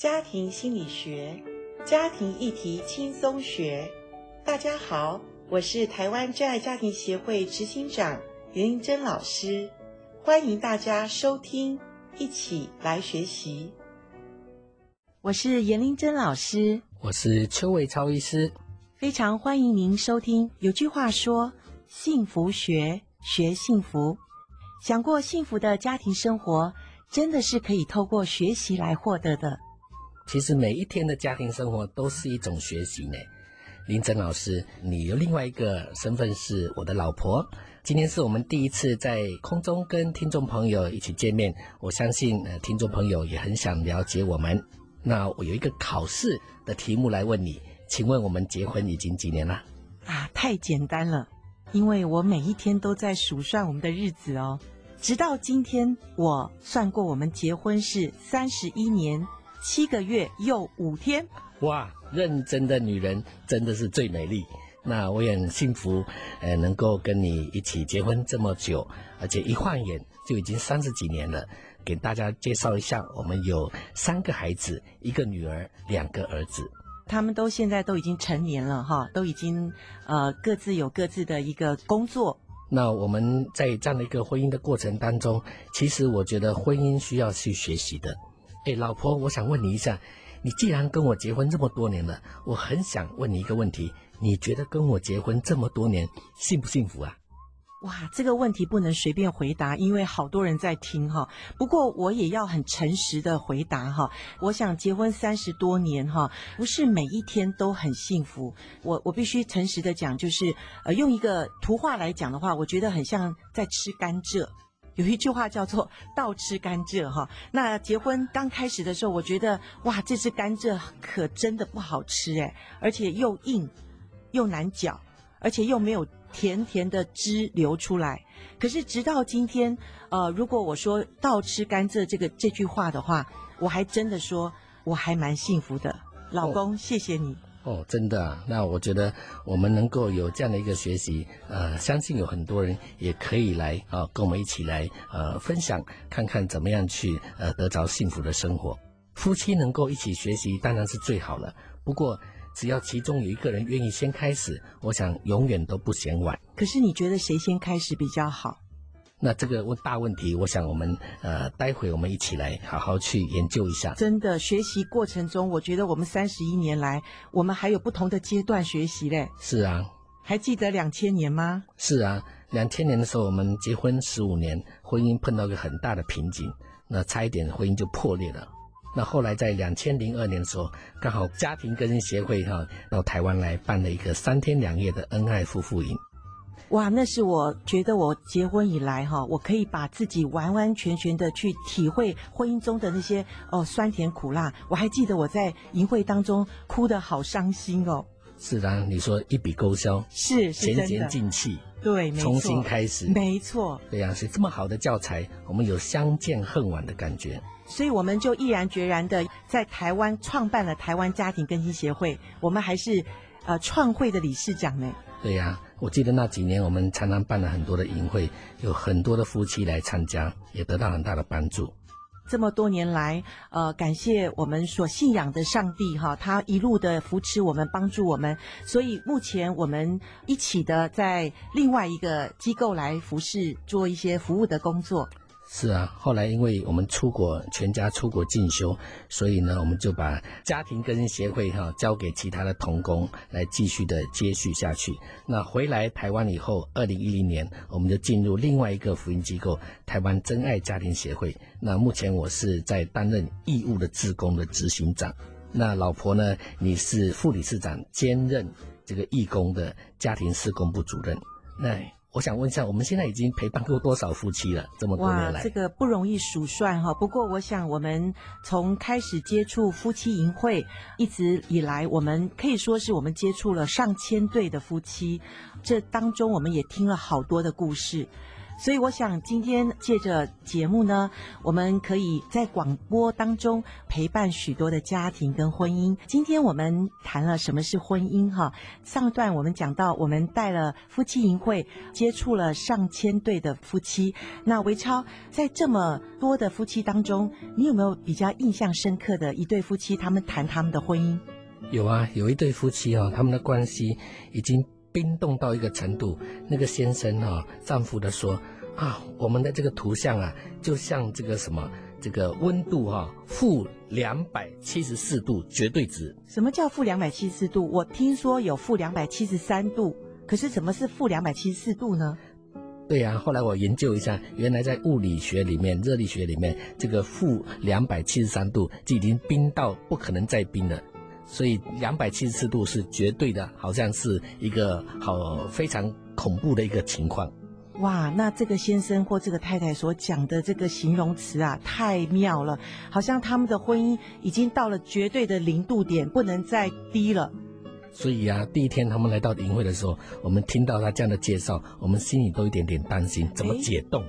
家庭心理学，家庭议题轻松学。大家好，我是台湾真爱家庭协会执行长严玲珍老师，欢迎大家收听，一起来学习。我是严玲珍老师，我是邱伟超医师，非常欢迎您收听。有句话说：“幸福学，学幸福。”想过幸福的家庭生活，真的是可以透过学习来获得的。其实每一天的家庭生活都是一种学习呢。林珍老师，你有另外一个身份是我的老婆。今天是我们第一次在空中跟听众朋友一起见面，我相信呃听众朋友也很想了解我们。那我有一个考试的题目来问你，请问我们结婚已经几年了？啊，太简单了，因为我每一天都在数算我们的日子哦。直到今天，我算过我们结婚是三十一年。七个月又五天，哇！认真的女人真的是最美丽。那我也很幸福，呃，能够跟你一起结婚这么久，而且一晃眼就已经三十几年了。给大家介绍一下，我们有三个孩子，一个女儿，两个儿子。他们都现在都已经成年了哈，都已经呃各自有各自的一个工作。那我们在这样的一个婚姻的过程当中，其实我觉得婚姻需要去学习的。哎，老婆，我想问你一下，你既然跟我结婚这么多年了，我很想问你一个问题，你觉得跟我结婚这么多年幸不幸福啊？哇，这个问题不能随便回答，因为好多人在听哈。不过我也要很诚实的回答哈。我想结婚三十多年哈，不是每一天都很幸福。我我必须诚实的讲，就是呃，用一个图画来讲的话，我觉得很像在吃甘蔗。有一句话叫做“倒吃甘蔗”哈，那结婚刚开始的时候，我觉得哇，这只甘蔗可真的不好吃诶，而且又硬又难嚼，而且又没有甜甜的汁流出来。可是直到今天，呃，如果我说“倒吃甘蔗”这个这句话的话，我还真的说我还蛮幸福的，老公，谢谢你。哦，真的啊，那我觉得我们能够有这样的一个学习，呃，相信有很多人也可以来啊，跟我们一起来呃分享，看看怎么样去呃得着幸福的生活。夫妻能够一起学习当然是最好了，不过只要其中有一个人愿意先开始，我想永远都不嫌晚。可是你觉得谁先开始比较好？那这个问大问题，我想我们呃，待会我们一起来好好去研究一下。真的，学习过程中，我觉得我们三十一年来，我们还有不同的阶段学习嘞。是啊，还记得两千年吗？是啊，两千年的时候我们结婚十五年，婚姻碰到一个很大的瓶颈，那差一点婚姻就破裂了。那后来在两千零二年的时候，刚好家庭更新协会哈到台湾来办了一个三天两夜的恩爱夫妇营。哇，那是我觉得我结婚以来哈，我可以把自己完完全全的去体会婚姻中的那些哦酸甜苦辣。我还记得我在淫会当中哭得好伤心哦。是啊，你说一笔勾销，是是前功尽弃，对，没错，重新开始，没错。对呀，是这么好的教材，我们有相见恨晚的感觉。所以我们就毅然决然的在台湾创办了台湾家庭更新协会，我们还是呃创会的理事长呢。对呀，我记得那几年我们常常办了很多的营会，有很多的夫妻来参加，也得到很大的帮助。这么多年来，呃，感谢我们所信仰的上帝哈，他一路的扶持我们，帮助我们。所以目前我们一起的在另外一个机构来服侍，做一些服务的工作。是啊，后来因为我们出国，全家出国进修，所以呢，我们就把家庭更新协会哈交给其他的同工来继续的接续下去。那回来台湾以后，二零一零年，我们就进入另外一个福音机构——台湾真爱家庭协会。那目前我是在担任义务的志工的执行长。那老婆呢，你是副理事长兼任这个义工的家庭事工部主任。那。我想问一下，我们现在已经陪伴过多少夫妻了？这么多年来，哇，这个不容易数算哈。不过，我想我们从开始接触夫妻营会，一直以来，我们可以说是我们接触了上千对的夫妻。这当中，我们也听了好多的故事。所以我想今天借着节目呢，我们可以在广播当中陪伴许多的家庭跟婚姻。今天我们谈了什么是婚姻哈，上一段我们讲到我们带了夫妻营会，接触了上千对的夫妻。那维超在这么多的夫妻当中，你有没有比较印象深刻的一对夫妻？他们谈他们的婚姻？有啊，有一对夫妻哦，他们的关系已经。冰冻到一个程度，那个先生哈、哦，丈夫的说啊，我们的这个图像啊，就像这个什么，这个温度哈、哦，负两百七十四度绝对值。什么叫负两百七十四度？我听说有负两百七十三度，可是什么是负两百七十四度呢？对呀、啊，后来我研究一下，原来在物理学里面、热力学里面，这个负两百七十三度就已经冰到不可能再冰了。所以两百七十四度是绝对的，好像是一个好非常恐怖的一个情况。哇，那这个先生或这个太太所讲的这个形容词啊，太妙了，好像他们的婚姻已经到了绝对的零度点，不能再低了。所以啊，第一天他们来到营会的时候，我们听到他这样的介绍，我们心里都一点点担心，怎么解冻？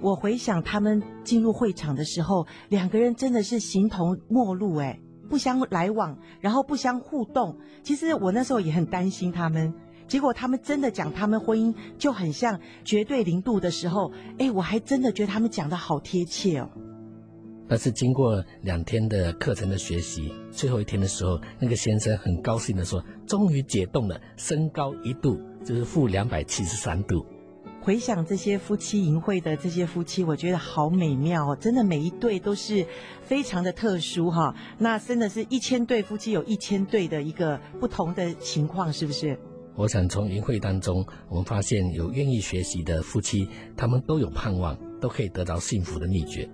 我回想他们进入会场的时候，两个人真的是形同陌路哎。不相来往，然后不相互动。其实我那时候也很担心他们，结果他们真的讲他们婚姻就很像绝对零度的时候，哎，我还真的觉得他们讲的好贴切哦。但是经过两天的课程的学习，最后一天的时候，那个先生很高兴地说：“终于解冻了，升高一度，就是负两百七十三度。”回想这些夫妻营会的这些夫妻，我觉得好美妙哦！真的每一对都是非常的特殊哈。那真的是一千对夫妻有一千对的一个不同的情况，是不是？我想从营会当中，我们发现有愿意学习的夫妻，他们都有盼望，都可以得到幸福的秘诀。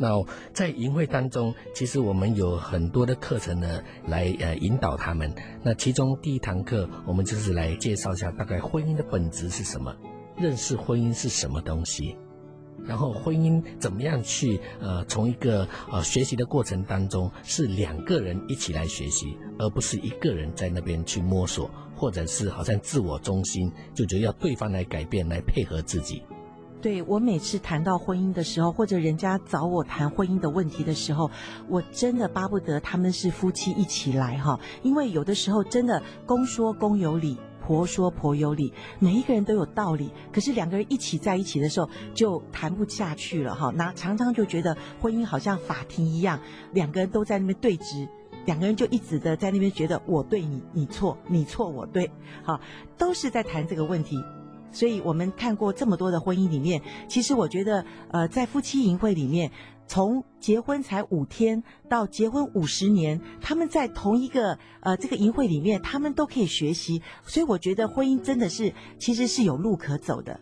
那在营会当中，其实我们有很多的课程呢，来呃引导他们。那其中第一堂课，我们就是来介绍一下大概婚姻的本质是什么。认识婚姻是什么东西，然后婚姻怎么样去呃，从一个呃学习的过程当中，是两个人一起来学习，而不是一个人在那边去摸索，或者是好像自我中心，就觉得要对方来改变，来配合自己。对，我每次谈到婚姻的时候，或者人家找我谈婚姻的问题的时候，我真的巴不得他们是夫妻一起来哈，因为有的时候真的公说公有理。婆说婆有理，每一个人都有道理，可是两个人一起在一起的时候就谈不下去了哈。那常常就觉得婚姻好像法庭一样，两个人都在那边对峙，两个人就一直的在那边觉得我对你，你错，你错我对，好，都是在谈这个问题。所以我们看过这么多的婚姻里面，其实我觉得，呃，在夫妻营会里面。从结婚才五天到结婚五十年，他们在同一个呃这个营会里面，他们都可以学习，所以我觉得婚姻真的是其实是有路可走的。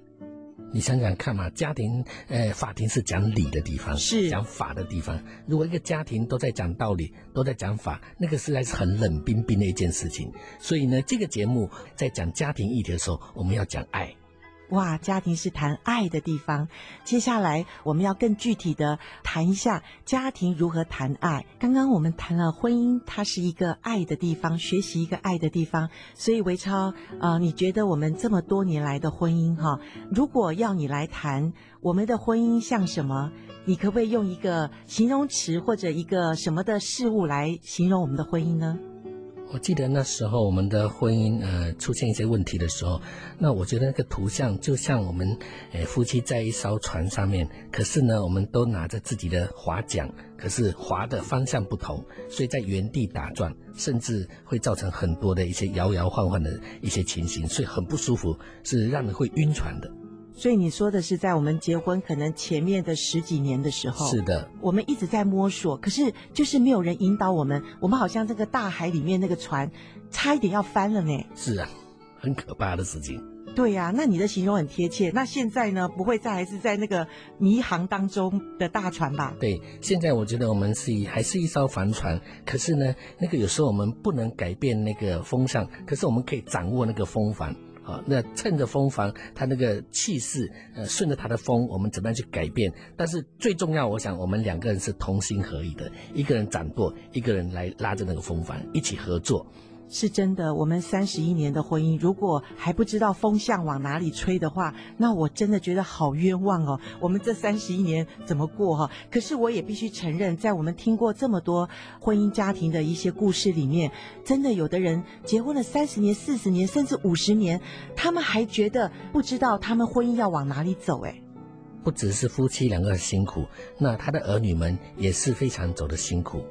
你想想看嘛，家庭呃法庭是讲理的地方，是讲法的地方。如果一个家庭都在讲道理，都在讲法，那个实在是很冷冰冰的一件事情。所以呢，这个节目在讲家庭议题的时候，我们要讲爱。哇，家庭是谈爱的地方。接下来我们要更具体的谈一下家庭如何谈爱。刚刚我们谈了婚姻，它是一个爱的地方，学习一个爱的地方。所以维超，呃，你觉得我们这么多年来的婚姻，哈，如果要你来谈我们的婚姻像什么？你可不可以用一个形容词或者一个什么的事物来形容我们的婚姻呢？我记得那时候我们的婚姻呃出现一些问题的时候，那我觉得那个图像就像我们呃夫妻在一艘船上面，可是呢我们都拿着自己的划桨，可是划的方向不同，所以在原地打转，甚至会造成很多的一些摇摇晃晃的一些情形，所以很不舒服，是让人会晕船的。所以你说的是在我们结婚可能前面的十几年的时候，是的，我们一直在摸索，可是就是没有人引导我们，我们好像这个大海里面那个船，差一点要翻了呢。是啊，很可怕的事情。对呀，那你的形容很贴切。那现在呢，不会再还是在那个迷航当中的大船吧？对，现在我觉得我们是还是一艘帆船，可是呢，那个有时候我们不能改变那个风向，可是我们可以掌握那个风帆。啊，那趁着风帆，它那个气势，呃，顺着它的风，我们怎么样去改变？但是最重要，我想我们两个人是同心合意的，一个人掌舵，一个人来拉着那个风帆，一起合作。是真的，我们三十一年的婚姻，如果还不知道风向往哪里吹的话，那我真的觉得好冤枉哦。我们这三十一年怎么过哈？可是我也必须承认，在我们听过这么多婚姻家庭的一些故事里面，真的有的人结婚了三十年、四十年，甚至五十年，他们还觉得不知道他们婚姻要往哪里走。哎，不只是夫妻两个人辛苦，那他的儿女们也是非常走的辛苦。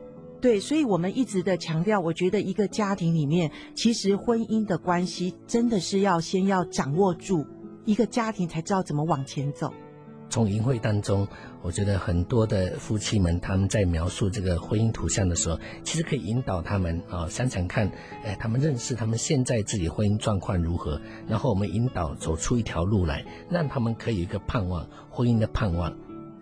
对，所以我们一直的强调，我觉得一个家庭里面，其实婚姻的关系真的是要先要掌握住一个家庭，才知道怎么往前走。从营会当中，我觉得很多的夫妻们他们在描述这个婚姻图像的时候，其实可以引导他们啊，想想看，哎，他们认识他们现在自己婚姻状况如何，然后我们引导走出一条路来，让他们可以一个盼望，婚姻的盼望。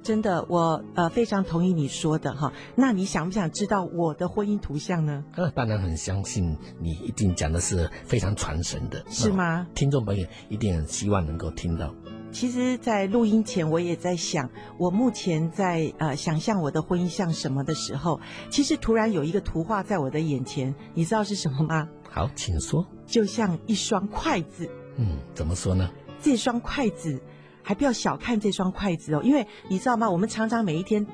真的，我呃非常同意你说的哈。那你想不想知道我的婚姻图像呢？呃，当然很相信你一定讲的是非常传神的，是吗？听众朋友一定很希望能够听到。其实，在录音前我也在想，我目前在呃想象我的婚姻像什么的时候，其实突然有一个图画在我的眼前，你知道是什么吗？好，请说。就像一双筷子。嗯，怎么说呢？这双筷子。还不要小看这双筷子哦，因为你知道吗？我们常常每一天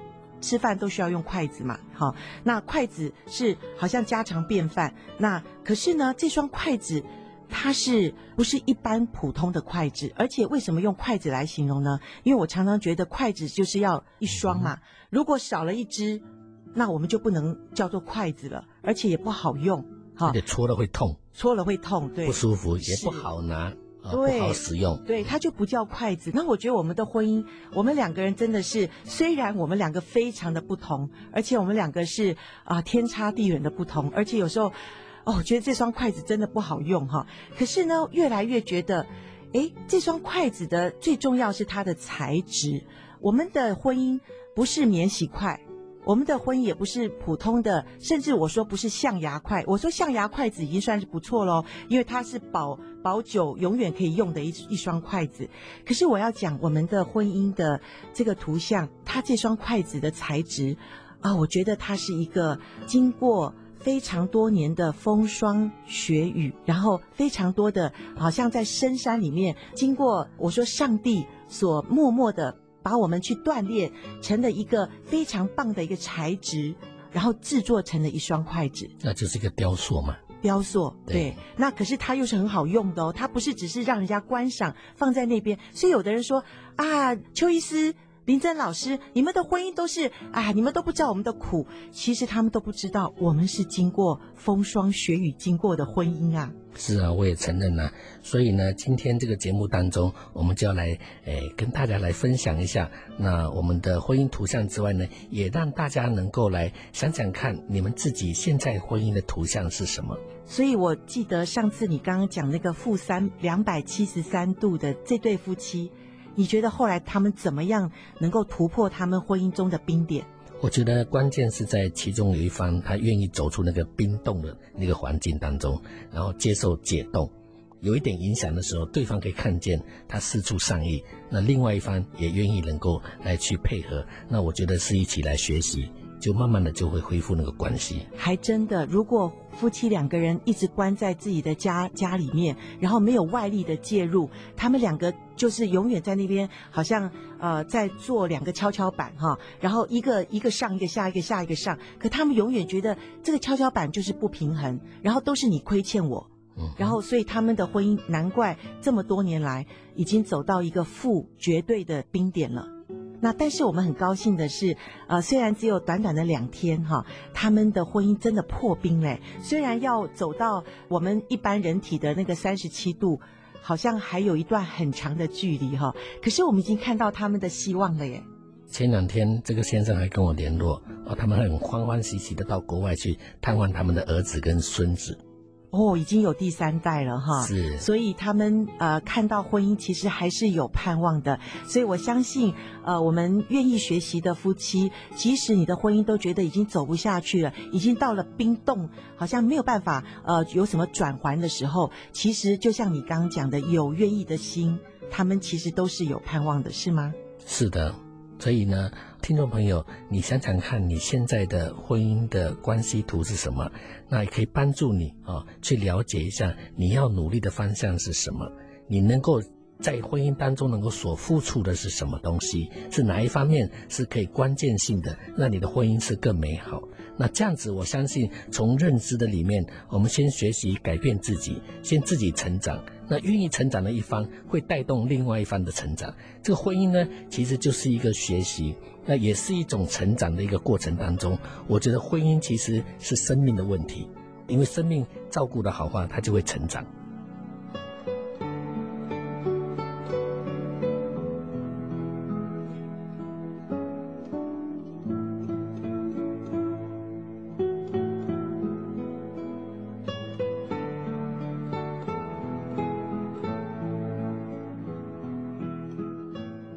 吃饭都需要用筷子嘛，好，那筷子是好像家常便饭。那可是呢，这双筷子它是不是一般普通的筷子？而且为什么用筷子来形容呢？因为我常常觉得筷子就是要一双嘛，如果少了一只，那我们就不能叫做筷子了，而且也不好用，哈，而且搓了会痛，搓了会痛，对，不舒服，也不好拿。对，不好使用。对，它就不叫筷子。那我觉得我们的婚姻，我们两个人真的是，虽然我们两个非常的不同，而且我们两个是啊、呃、天差地远的不同，而且有时候，哦，我觉得这双筷子真的不好用哈。可是呢，越来越觉得，诶，这双筷子的最重要是它的材质。我们的婚姻不是免洗筷。我们的婚姻也不是普通的，甚至我说不是象牙筷。我说象牙筷子已经算是不错喽，因为它是保保久、永远可以用的一一双筷子。可是我要讲我们的婚姻的这个图像，它这双筷子的材质啊，我觉得它是一个经过非常多年的风霜雪雨，然后非常多的，好像在深山里面经过，我说上帝所默默的。把我们去锻炼成了一个非常棒的一个材质，然后制作成了一双筷子，那就是一个雕塑嘛。雕塑，对，对。那可是它又是很好用的哦，它不是只是让人家观赏放在那边。所以有的人说啊，邱医师。林真老师，你们的婚姻都是啊，你们都不知道我们的苦。其实他们都不知道，我们是经过风霜雪雨经过的婚姻啊。是啊，我也承认啊。所以呢，今天这个节目当中，我们就要来诶、哎、跟大家来分享一下，那我们的婚姻图像之外呢，也让大家能够来想想看，你们自己现在婚姻的图像是什么。所以我记得上次你刚刚讲那个负三两百七十三度的这对夫妻。你觉得后来他们怎么样能够突破他们婚姻中的冰点？我觉得关键是在其中有一方他愿意走出那个冰冻的那个环境当中，然后接受解冻，有一点影响的时候，对方可以看见他四处善意，那另外一方也愿意能够来去配合，那我觉得是一起来学习。就慢慢的就会恢复那个关系，还真的，如果夫妻两个人一直关在自己的家家里面，然后没有外力的介入，他们两个就是永远在那边，好像呃在做两个跷跷板哈，然后一个一个上一个下一个下一个上，可他们永远觉得这个跷跷板就是不平衡，然后都是你亏欠我，嗯，然后所以他们的婚姻难怪这么多年来已经走到一个负绝对的冰点了。那但是我们很高兴的是，呃，虽然只有短短的两天哈，他们的婚姻真的破冰嘞。虽然要走到我们一般人体的那个三十七度，好像还有一段很长的距离哈，可是我们已经看到他们的希望了耶。前两天这个先生还跟我联络，啊，他们很欢欢喜喜的到国外去探望他们的儿子跟孙子。哦，已经有第三代了哈，是，所以他们呃看到婚姻其实还是有盼望的，所以我相信呃我们愿意学习的夫妻，即使你的婚姻都觉得已经走不下去了，已经到了冰冻，好像没有办法呃有什么转圜的时候，其实就像你刚刚讲的，有愿意的心，他们其实都是有盼望的，是吗？是的。所以呢，听众朋友，你想想看，你现在的婚姻的关系图是什么？那也可以帮助你啊，去了解一下你要努力的方向是什么，你能够。在婚姻当中能够所付出的是什么东西？是哪一方面是可以关键性的，让你的婚姻是更美好？那这样子，我相信从认知的里面，我们先学习改变自己，先自己成长。那愿意成长的一方会带动另外一方的成长。这个婚姻呢，其实就是一个学习，那也是一种成长的一个过程当中。我觉得婚姻其实是生命的问题，因为生命照顾的好话，它就会成长。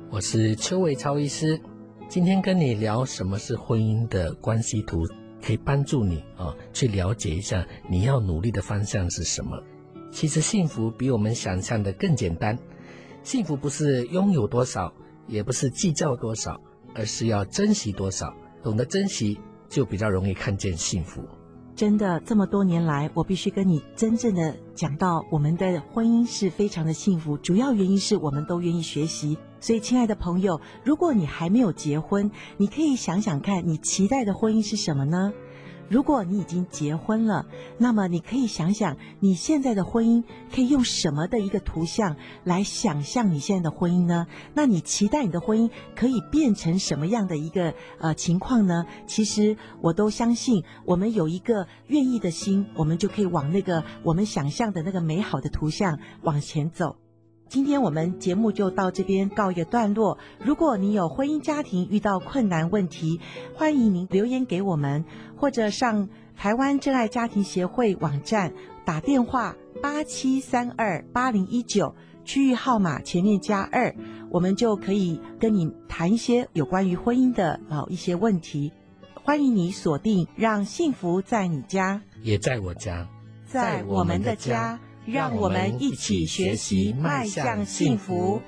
我是邱伟超医师，今天跟你聊什么是婚姻的关系图，可以帮助你啊去了解一下你要努力的方向是什么。其实幸福比我们想象的更简单，幸福不是拥有多少，也不是计较多少，而是要珍惜多少。懂得珍惜，就比较容易看见幸福。真的，这么多年来，我必须跟你真正的讲到，我们的婚姻是非常的幸福，主要原因是我们都愿意学习。所以，亲爱的朋友，如果你还没有结婚，你可以想想看，你期待的婚姻是什么呢？如果你已经结婚了，那么你可以想想你现在的婚姻可以用什么的一个图像来想象你现在的婚姻呢？那你期待你的婚姻可以变成什么样的一个呃情况呢？其实我都相信，我们有一个愿意的心，我们就可以往那个我们想象的那个美好的图像往前走。今天我们节目就到这边告一个段落。如果你有婚姻家庭遇到困难问题，欢迎您留言给我们，或者上台湾真爱家庭协会网站打电话八七三二八零一九，区域号码前面加二，我们就可以跟你谈一些有关于婚姻的啊一些问题。欢迎你锁定，让幸福在你家，也在我家，在我们的家。让我们一起学习，迈向幸福。